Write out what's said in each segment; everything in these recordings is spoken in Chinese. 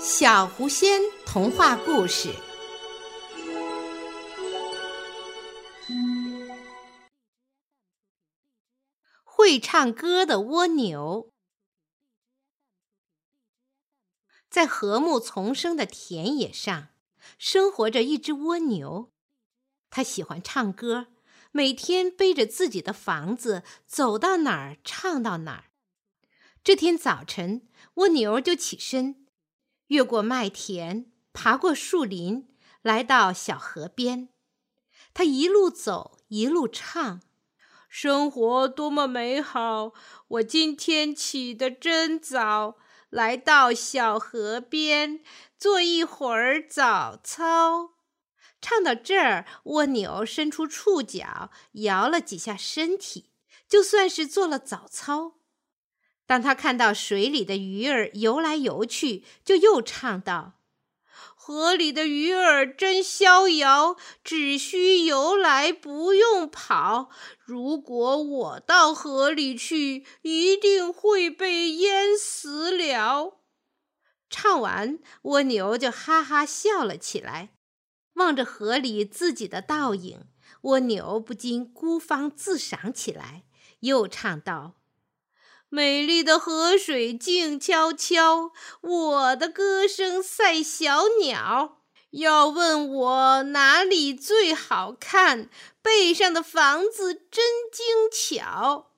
小狐仙童话故事：会唱歌的蜗牛。在和睦丛生的田野上，生活着一只蜗牛。它喜欢唱歌，每天背着自己的房子，走到哪儿唱到哪儿。这天早晨，蜗牛就起身。越过麦田，爬过树林，来到小河边。他一路走，一路唱：“生活多么美好！我今天起得真早，来到小河边做一会儿早操。”唱到这儿，蜗牛伸出触角，摇了几下身体，就算是做了早操。当他看到水里的鱼儿游来游去，就又唱道：“河里的鱼儿真逍遥，只需游来不用跑。如果我到河里去，一定会被淹死了。”唱完，蜗牛就哈哈笑了起来，望着河里自己的倒影，蜗牛不禁孤芳自赏起来，又唱道。美丽的河水静悄悄，我的歌声赛小鸟。要问我哪里最好看，背上的房子真精巧。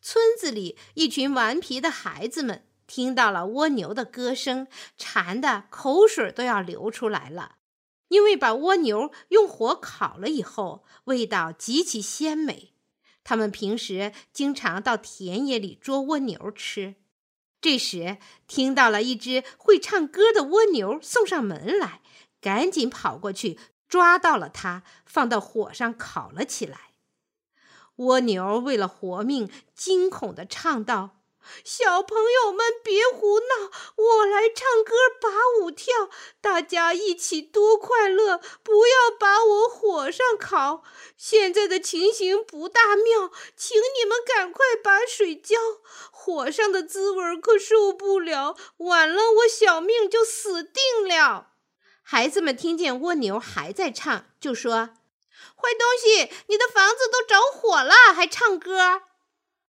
村子里一群顽皮的孩子们听到了蜗牛的歌声，馋得口水都要流出来了，因为把蜗牛用火烤了以后，味道极其鲜美。他们平时经常到田野里捉蜗牛吃，这时听到了一只会唱歌的蜗牛送上门来，赶紧跑过去抓到了它，放到火上烤了起来。蜗牛为了活命，惊恐地唱道。小朋友们，别胡闹！我来唱歌、大家一起多快乐！不要把我火上烤。现在的情形不大妙，请你们赶快把水浇。火上的滋味可受不了，晚了我小命就死定了。孩子们听见蜗牛还在唱，就说：“坏东西，你的房子都着火了，还唱歌！”